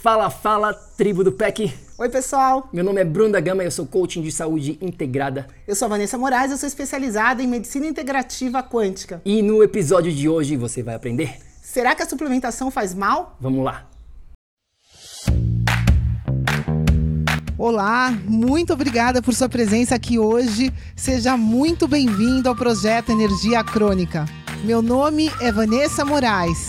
Fala, fala, tribo do PEC. Oi, pessoal. Meu nome é Bruno da Gama e eu sou coaching de saúde integrada. Eu sou a Vanessa Moraes, eu sou especializada em medicina integrativa quântica. E no episódio de hoje você vai aprender. Será que a suplementação faz mal? Vamos lá. Olá, muito obrigada por sua presença aqui hoje. Seja muito bem-vindo ao projeto Energia Crônica. Meu nome é Vanessa Moraes.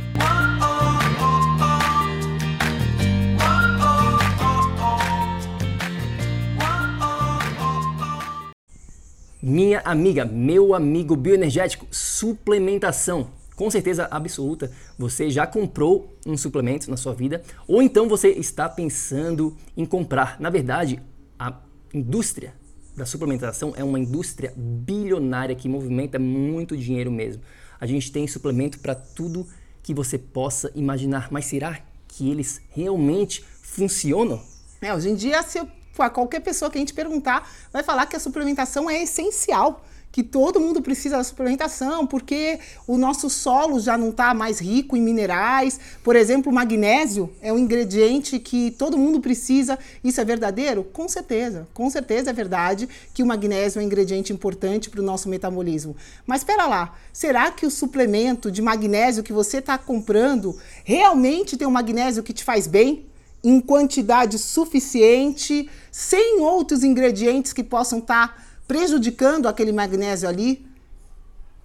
Minha amiga, meu amigo bioenergético, suplementação. Com certeza absoluta, você já comprou um suplemento na sua vida ou então você está pensando em comprar. Na verdade, a indústria da suplementação é uma indústria bilionária que movimenta muito dinheiro mesmo. A gente tem suplemento para tudo que você possa imaginar, mas será que eles realmente funcionam? É, hoje em dia, se eu qualquer pessoa que a gente perguntar vai falar que a suplementação é essencial que todo mundo precisa da suplementação, porque o nosso solo já não está mais rico em minerais. Por exemplo, o magnésio é um ingrediente que todo mundo precisa. Isso é verdadeiro? Com certeza, com certeza é verdade que o magnésio é um ingrediente importante para o nosso metabolismo. Mas espera lá, será que o suplemento de magnésio que você está comprando realmente tem um magnésio que te faz bem? Em quantidade suficiente, sem outros ingredientes que possam estar tá prejudicando aquele magnésio ali?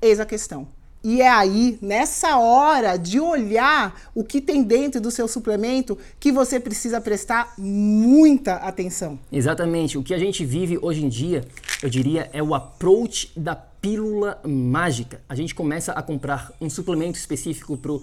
Eis a questão. E é aí, nessa hora de olhar o que tem dentro do seu suplemento, que você precisa prestar muita atenção. Exatamente. O que a gente vive hoje em dia, eu diria, é o approach da pílula mágica. A gente começa a comprar um suplemento específico para o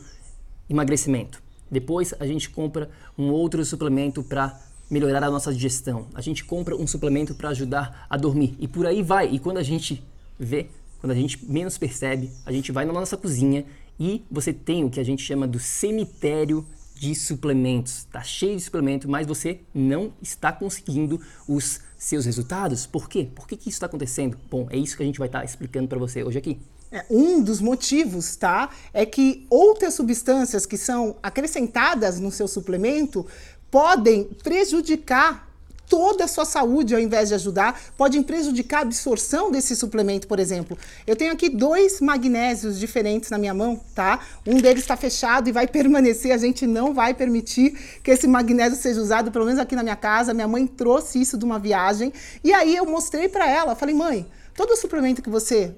emagrecimento. Depois a gente compra um outro suplemento para melhorar a nossa digestão. A gente compra um suplemento para ajudar a dormir e por aí vai. E quando a gente vê, quando a gente menos percebe, a gente vai na nossa cozinha e você tem o que a gente chama do cemitério de suplementos. Está cheio de suplemento, mas você não está conseguindo os seus resultados. Por quê? Por que, que isso está acontecendo? Bom, é isso que a gente vai estar tá explicando para você hoje aqui. É, um dos motivos, tá? É que outras substâncias que são acrescentadas no seu suplemento podem prejudicar toda a sua saúde ao invés de ajudar, podem prejudicar a absorção desse suplemento, por exemplo. Eu tenho aqui dois magnésios diferentes na minha mão, tá? Um deles está fechado e vai permanecer, a gente não vai permitir que esse magnésio seja usado, pelo menos aqui na minha casa. Minha mãe trouxe isso de uma viagem e aí eu mostrei para ela, falei: "Mãe, todo suplemento que você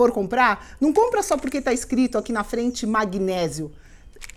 for comprar, não compra só porque está escrito aqui na frente magnésio.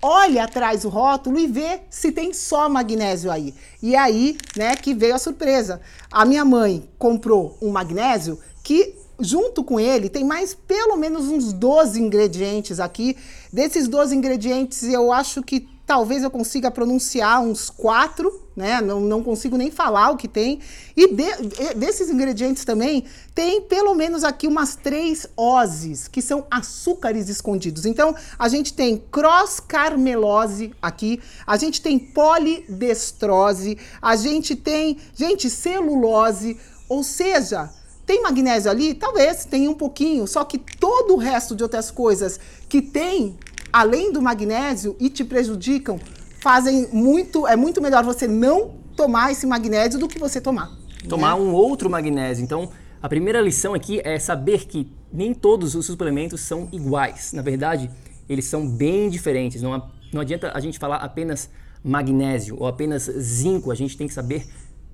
Olha atrás o rótulo e vê se tem só magnésio aí. E aí, né, que veio a surpresa. A minha mãe comprou um magnésio que junto com ele tem mais pelo menos uns 12 ingredientes aqui. Desses 12 ingredientes, eu acho que talvez eu consiga pronunciar uns quatro, né? Não, não consigo nem falar o que tem. E de, desses ingredientes também tem pelo menos aqui umas três oses, que são açúcares escondidos. Então, a gente tem cross-carmelose aqui, a gente tem polidestrose, a gente tem, gente, celulose, ou seja, tem magnésio ali? Talvez, tem um pouquinho, só que todo o resto de outras coisas que tem além do magnésio e te prejudicam, fazem muito, é muito melhor você não tomar esse magnésio do que você tomar. Tomar né? um outro magnésio. Então, a primeira lição aqui é saber que nem todos os suplementos são iguais. Na verdade, eles são bem diferentes. Não, não adianta a gente falar apenas magnésio ou apenas zinco. A gente tem que saber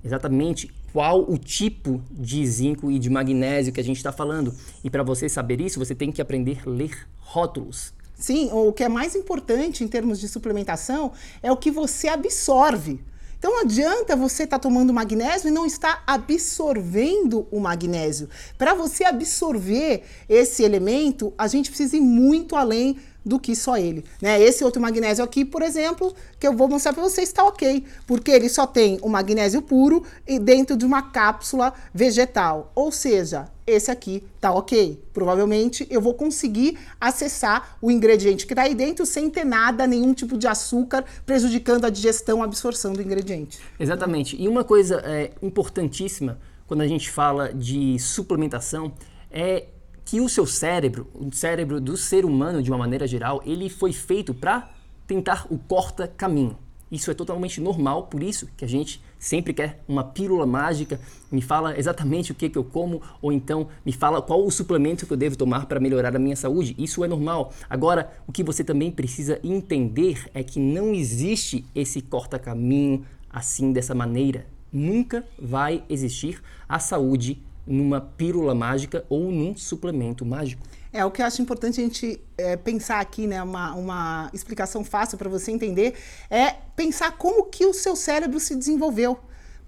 exatamente qual o tipo de zinco e de magnésio que a gente está falando. E para você saber isso, você tem que aprender a ler rótulos. Sim, o que é mais importante em termos de suplementação é o que você absorve. Então não adianta você estar tá tomando magnésio e não estar absorvendo o magnésio. Para você absorver esse elemento, a gente precisa ir muito além do que só ele. Né? Esse outro magnésio aqui, por exemplo, que eu vou mostrar para vocês, está ok, porque ele só tem o magnésio puro e dentro de uma cápsula vegetal. Ou seja, esse aqui está ok. Provavelmente eu vou conseguir acessar o ingrediente que está aí dentro sem ter nada, nenhum tipo de açúcar prejudicando a digestão, a absorção do ingrediente. Exatamente. E uma coisa é, importantíssima quando a gente fala de suplementação é que o seu cérebro, o cérebro do ser humano de uma maneira geral, ele foi feito para tentar o corta-caminho. Isso é totalmente normal, por isso que a gente sempre quer uma pílula mágica, me fala exatamente o que, que eu como, ou então me fala qual o suplemento que eu devo tomar para melhorar a minha saúde. Isso é normal. Agora, o que você também precisa entender é que não existe esse corta-caminho assim, dessa maneira. Nunca vai existir a saúde numa pílula mágica ou num suplemento mágico. É, o que eu acho importante a gente é, pensar aqui, né, uma, uma explicação fácil para você entender, é pensar como que o seu cérebro se desenvolveu.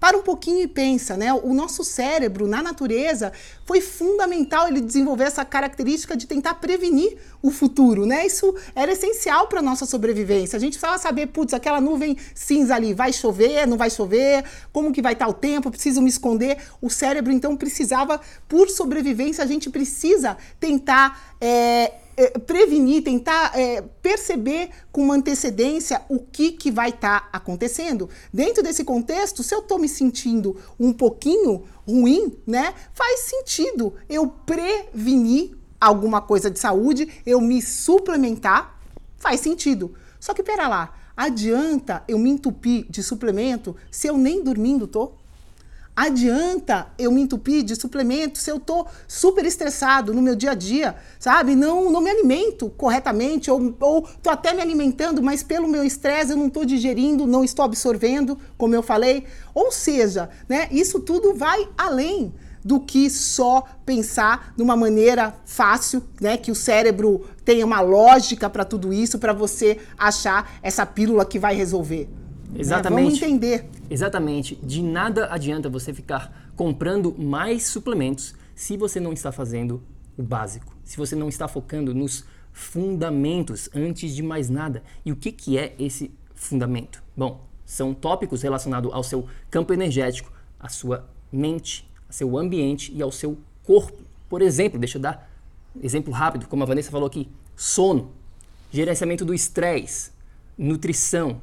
Para um pouquinho e pensa, né? O nosso cérebro na natureza foi fundamental ele desenvolver essa característica de tentar prevenir o futuro, né? Isso era essencial para nossa sobrevivência. A gente precisava saber, putz, aquela nuvem cinza ali, vai chover, não vai chover, como que vai estar o tempo, preciso me esconder. O cérebro então precisava, por sobrevivência, a gente precisa tentar é, é, prevenir, tentar é, perceber com uma antecedência o que, que vai estar tá acontecendo. Dentro desse contexto, se eu estou me sentindo um pouquinho ruim, né, faz sentido eu prevenir alguma coisa de saúde, eu me suplementar, faz sentido. Só que pera lá, adianta eu me entupir de suplemento se eu nem dormindo tô? Adianta eu me entupir de suplemento se eu tô super estressado no meu dia a dia, sabe? Não, não me alimento corretamente ou, ou tô até me alimentando, mas pelo meu estresse eu não tô digerindo, não estou absorvendo, como eu falei. Ou seja, né, isso tudo vai além do que só pensar numa maneira fácil, né, que o cérebro tenha uma lógica para tudo isso, para você achar essa pílula que vai resolver. Exatamente. Né? Vamos entender. Exatamente. De nada adianta você ficar comprando mais suplementos se você não está fazendo o básico, se você não está focando nos fundamentos antes de mais nada. E o que, que é esse fundamento? Bom, são tópicos relacionados ao seu campo energético, à sua mente, ao seu ambiente e ao seu corpo. Por exemplo, deixa eu dar exemplo rápido, como a Vanessa falou aqui: sono, gerenciamento do estresse, nutrição,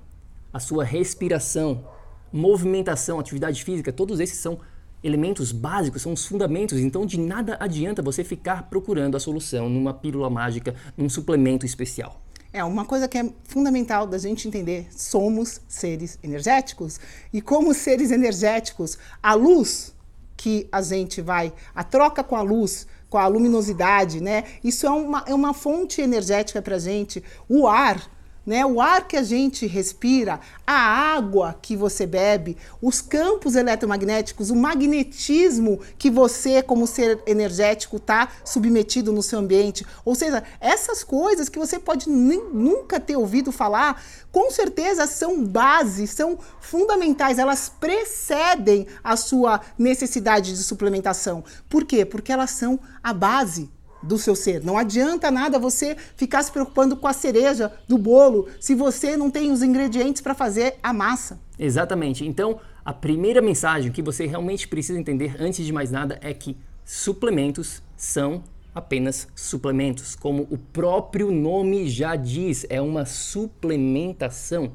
a sua respiração, movimentação, atividade física, todos esses são elementos básicos, são os fundamentos. Então, de nada adianta você ficar procurando a solução numa pílula mágica, num suplemento especial. É, uma coisa que é fundamental da gente entender: somos seres energéticos. E como seres energéticos, a luz que a gente vai, a troca com a luz, com a luminosidade, né? Isso é uma, é uma fonte energética para gente. O ar né? O ar que a gente respira, a água que você bebe, os campos eletromagnéticos, o magnetismo que você, como ser energético, está submetido no seu ambiente. Ou seja, essas coisas que você pode nem, nunca ter ouvido falar, com certeza são bases, são fundamentais, elas precedem a sua necessidade de suplementação. Por quê? Porque elas são a base do seu ser. Não adianta nada você ficar se preocupando com a cereja do bolo se você não tem os ingredientes para fazer a massa. Exatamente. Então, a primeira mensagem que você realmente precisa entender antes de mais nada é que suplementos são apenas suplementos. Como o próprio nome já diz, é uma suplementação.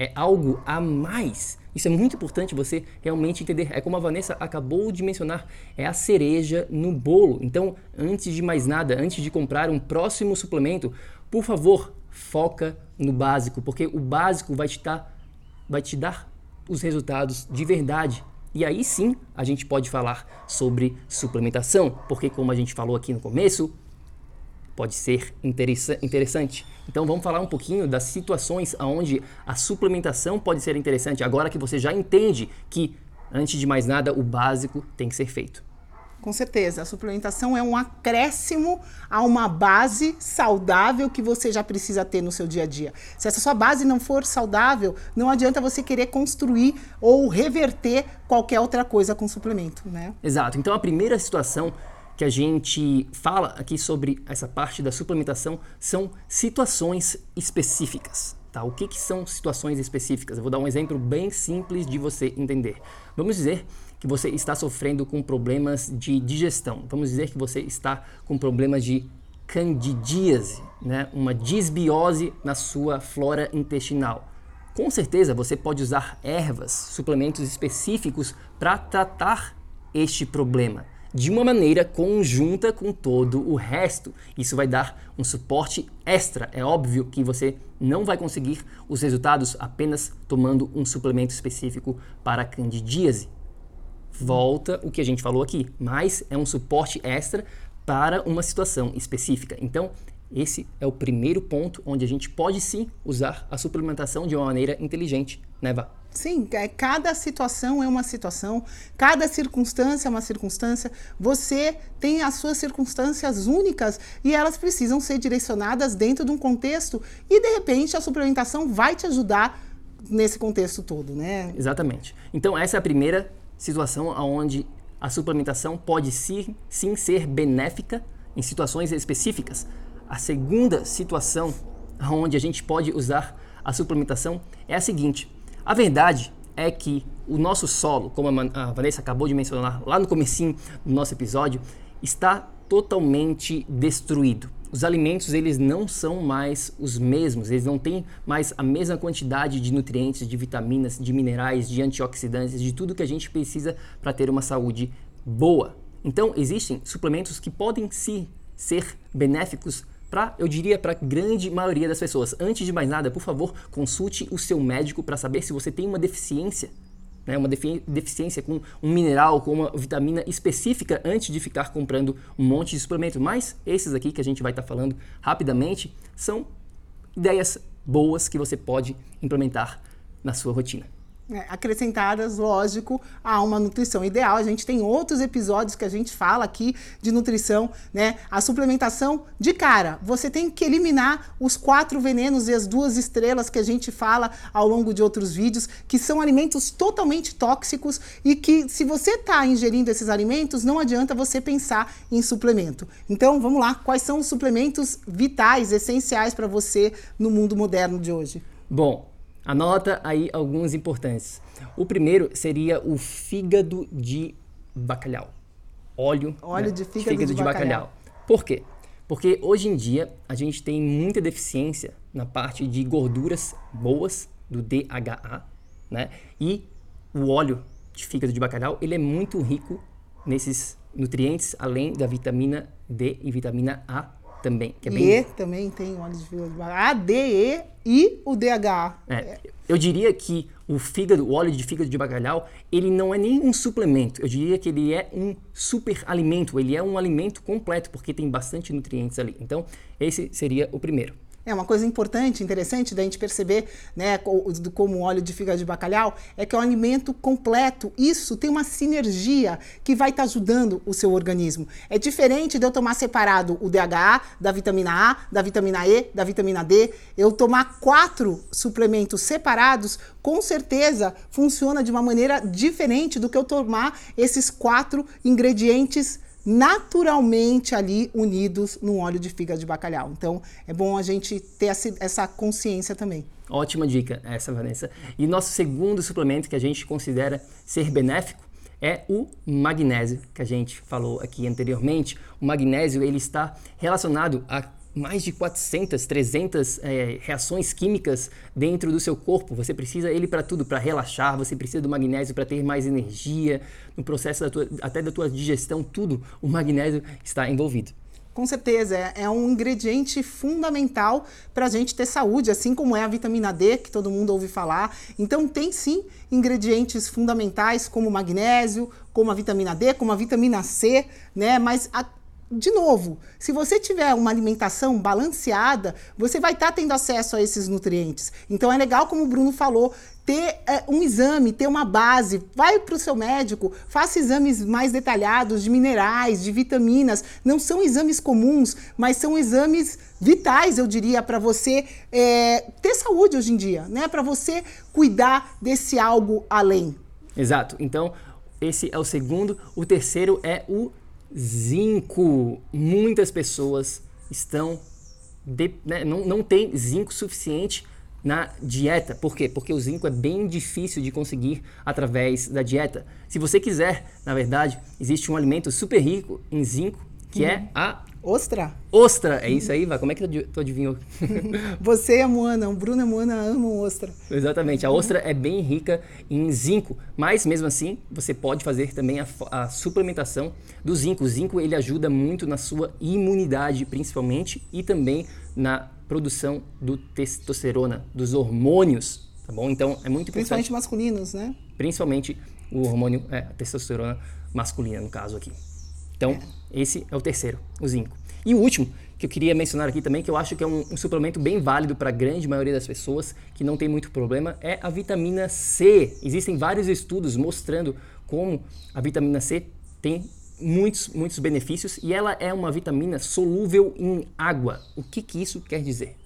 É algo a mais. Isso é muito importante você realmente entender. É como a Vanessa acabou de mencionar, é a cereja no bolo. Então, antes de mais nada, antes de comprar um próximo suplemento, por favor, foca no básico, porque o básico vai te dar, vai te dar os resultados de verdade. E aí sim a gente pode falar sobre suplementação, porque como a gente falou aqui no começo, pode ser interessante. Então vamos falar um pouquinho das situações onde a suplementação pode ser interessante, agora que você já entende que, antes de mais nada, o básico tem que ser feito. Com certeza, a suplementação é um acréscimo a uma base saudável que você já precisa ter no seu dia a dia. Se essa sua base não for saudável, não adianta você querer construir ou reverter qualquer outra coisa com suplemento, né? Exato. Então a primeira situação que a gente fala aqui sobre essa parte da suplementação são situações específicas. Tá? O que, que são situações específicas? Eu vou dar um exemplo bem simples de você entender. Vamos dizer que você está sofrendo com problemas de digestão. Vamos dizer que você está com problemas de candidíase, né? uma disbiose na sua flora intestinal. Com certeza você pode usar ervas, suplementos específicos para tratar este problema de uma maneira conjunta com todo o resto. Isso vai dar um suporte extra. É óbvio que você não vai conseguir os resultados apenas tomando um suplemento específico para a candidíase. Volta o que a gente falou aqui, mas é um suporte extra para uma situação específica. Então, esse é o primeiro ponto onde a gente pode sim usar a suplementação de uma maneira inteligente, né, Vá? Sim, é, cada situação é uma situação, cada circunstância é uma circunstância. Você tem as suas circunstâncias únicas e elas precisam ser direcionadas dentro de um contexto e de repente a suplementação vai te ajudar nesse contexto todo, né? Exatamente. Então essa é a primeira situação onde a suplementação pode sim, sim ser benéfica em situações específicas. A segunda situação onde a gente pode usar a suplementação é a seguinte: a verdade é que o nosso solo, como a Vanessa acabou de mencionar lá no comecinho do nosso episódio, está totalmente destruído. Os alimentos eles não são mais os mesmos, eles não têm mais a mesma quantidade de nutrientes, de vitaminas, de minerais, de antioxidantes, de tudo que a gente precisa para ter uma saúde boa. Então existem suplementos que podem sim ser benéficos para, eu diria, para a grande maioria das pessoas. Antes de mais nada, por favor, consulte o seu médico para saber se você tem uma deficiência, né, uma defi deficiência com um mineral, com uma vitamina específica, antes de ficar comprando um monte de suplementos. Mas esses aqui que a gente vai estar tá falando rapidamente são ideias boas que você pode implementar na sua rotina acrescentadas, lógico, a uma nutrição ideal. A gente tem outros episódios que a gente fala aqui de nutrição, né? A suplementação de cara. Você tem que eliminar os quatro venenos e as duas estrelas que a gente fala ao longo de outros vídeos, que são alimentos totalmente tóxicos e que, se você está ingerindo esses alimentos, não adianta você pensar em suplemento. Então, vamos lá. Quais são os suplementos vitais, essenciais para você no mundo moderno de hoje? Bom, Anota aí alguns importantes. O primeiro seria o fígado de bacalhau. Óleo, Óleo né? de fígado, fígado de, de bacalhau. bacalhau. Por quê? Porque hoje em dia a gente tem muita deficiência na parte de gorduras boas do DHA, né? E o óleo de fígado de bacalhau, ele é muito rico nesses nutrientes, além da vitamina D e vitamina A também. Que é bem... E também tem óleo de fígado de bacalhau. A, D, E e o DHA. É, eu diria que o fígado, o óleo de fígado de bacalhau, ele não é nem um suplemento. Eu diria que ele é um super alimento. Ele é um alimento completo, porque tem bastante nutrientes ali. Então, esse seria o primeiro. É uma coisa importante, interessante da gente perceber, né, como óleo de fígado de bacalhau, é que é um alimento completo. Isso tem uma sinergia que vai estar tá ajudando o seu organismo. É diferente de eu tomar separado o DHA, da vitamina A, da vitamina E, da vitamina D. Eu tomar quatro suplementos separados, com certeza funciona de uma maneira diferente do que eu tomar esses quatro ingredientes naturalmente ali unidos no óleo de fígado de bacalhau. Então é bom a gente ter essa consciência também. Ótima dica essa, Vanessa. E nosso segundo suplemento que a gente considera ser benéfico é o magnésio, que a gente falou aqui anteriormente. O magnésio ele está relacionado a mais de 400, 300 é, reações químicas dentro do seu corpo. Você precisa ele para tudo, para relaxar, você precisa do magnésio para ter mais energia, no processo da tua, até da tua digestão, tudo o magnésio está envolvido. Com certeza, é, é um ingrediente fundamental para a gente ter saúde, assim como é a vitamina D, que todo mundo ouve falar. Então, tem sim ingredientes fundamentais como magnésio, como a vitamina D, como a vitamina C, né? Mas a de novo, se você tiver uma alimentação balanceada, você vai estar tá tendo acesso a esses nutrientes. Então é legal, como o Bruno falou, ter é, um exame, ter uma base. Vai para o seu médico, faça exames mais detalhados de minerais, de vitaminas. Não são exames comuns, mas são exames vitais, eu diria, para você é, ter saúde hoje em dia, né? Para você cuidar desse algo além. Exato. Então, esse é o segundo. O terceiro é o zinco. Muitas pessoas estão de, né, não, não tem zinco suficiente na dieta. Por quê? Porque o zinco é bem difícil de conseguir através da dieta. Se você quiser, na verdade, existe um alimento super rico em zinco que é uhum. é a Ostra? Ostra, é isso aí, vai. Como é que tu adivinhou? Você e a Moana, o Bruno e a Moana amam ostra. Exatamente, a ostra é bem rica em zinco, mas mesmo assim você pode fazer também a, a, suplementação do zinco. O zinco ele ajuda muito na sua imunidade, principalmente, e também na produção do testosterona, dos hormônios, tá bom? Então é muito importante. Principalmente masculinos, né? Principalmente o hormônio, é, a testosterona masculina no caso aqui. Então, é. esse é o terceiro, o zinco. E o último, que eu queria mencionar aqui também, que eu acho que é um, um suplemento bem válido para a grande maioria das pessoas, que não tem muito problema, é a vitamina C. Existem vários estudos mostrando como a vitamina C tem muitos, muitos benefícios e ela é uma vitamina solúvel em água. O que, que isso quer dizer?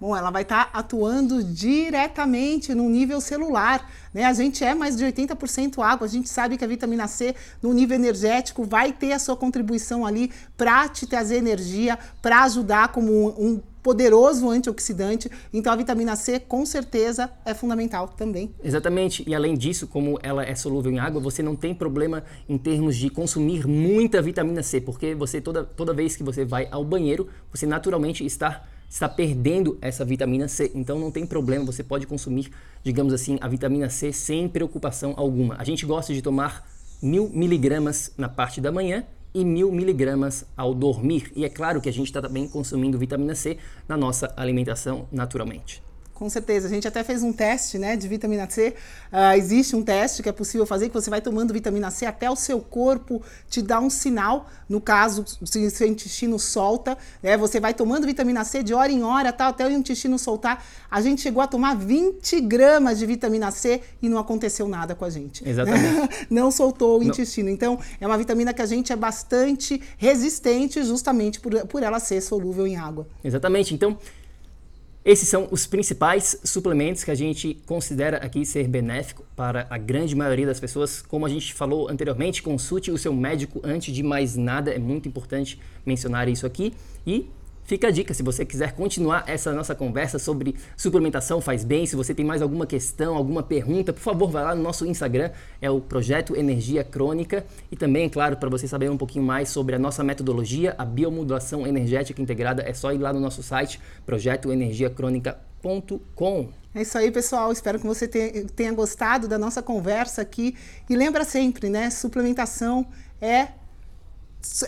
Bom, ela vai estar tá atuando diretamente no nível celular. Né? A gente é mais de 80% água, a gente sabe que a vitamina C, no nível energético, vai ter a sua contribuição ali para te trazer energia, para ajudar como um, um poderoso antioxidante. Então a vitamina C com certeza é fundamental também. Exatamente. E além disso, como ela é solúvel em água, você não tem problema em termos de consumir muita vitamina C, porque você toda, toda vez que você vai ao banheiro, você naturalmente está está perdendo essa vitamina C. Então não tem problema, você pode consumir, digamos assim, a vitamina C sem preocupação alguma. A gente gosta de tomar mil miligramas na parte da manhã e mil miligramas ao dormir. E é claro que a gente está também consumindo vitamina C na nossa alimentação naturalmente. Com certeza. A gente até fez um teste né, de vitamina C. Uh, existe um teste que é possível fazer, que você vai tomando vitamina C até o seu corpo te dar um sinal. No caso, se o seu intestino solta, né, você vai tomando vitamina C de hora em hora, tá, até o intestino soltar. A gente chegou a tomar 20 gramas de vitamina C e não aconteceu nada com a gente. Exatamente. não soltou o não. intestino. Então, é uma vitamina que a gente é bastante resistente justamente por, por ela ser solúvel em água. Exatamente. Então, esses são os principais suplementos que a gente considera aqui ser benéfico para a grande maioria das pessoas. Como a gente falou anteriormente, consulte o seu médico antes de mais nada, é muito importante mencionar isso aqui. E Fica a dica, se você quiser continuar essa nossa conversa sobre suplementação faz bem, se você tem mais alguma questão, alguma pergunta, por favor, vai lá no nosso Instagram, é o Projeto Energia Crônica, e também, claro, para você saber um pouquinho mais sobre a nossa metodologia, a biomodulação energética integrada, é só ir lá no nosso site, projetoenergiacronica.com. É isso aí, pessoal. Espero que você tenha gostado da nossa conversa aqui. E lembra sempre, né? Suplementação é,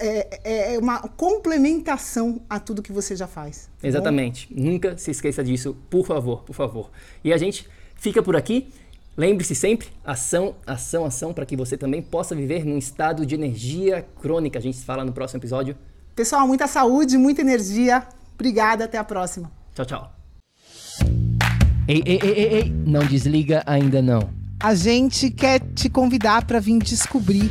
é, é uma complementação a tudo que você já faz. Tá Exatamente. Bom? Nunca se esqueça disso, por favor, por favor. E a gente fica por aqui. Lembre-se sempre, ação, ação, ação, para que você também possa viver num estado de energia crônica. A gente se fala no próximo episódio. Pessoal, muita saúde, muita energia. Obrigada, até a próxima. Tchau, tchau. Ei, ei, ei, ei, ei, não desliga ainda não. A gente quer te convidar para vir descobrir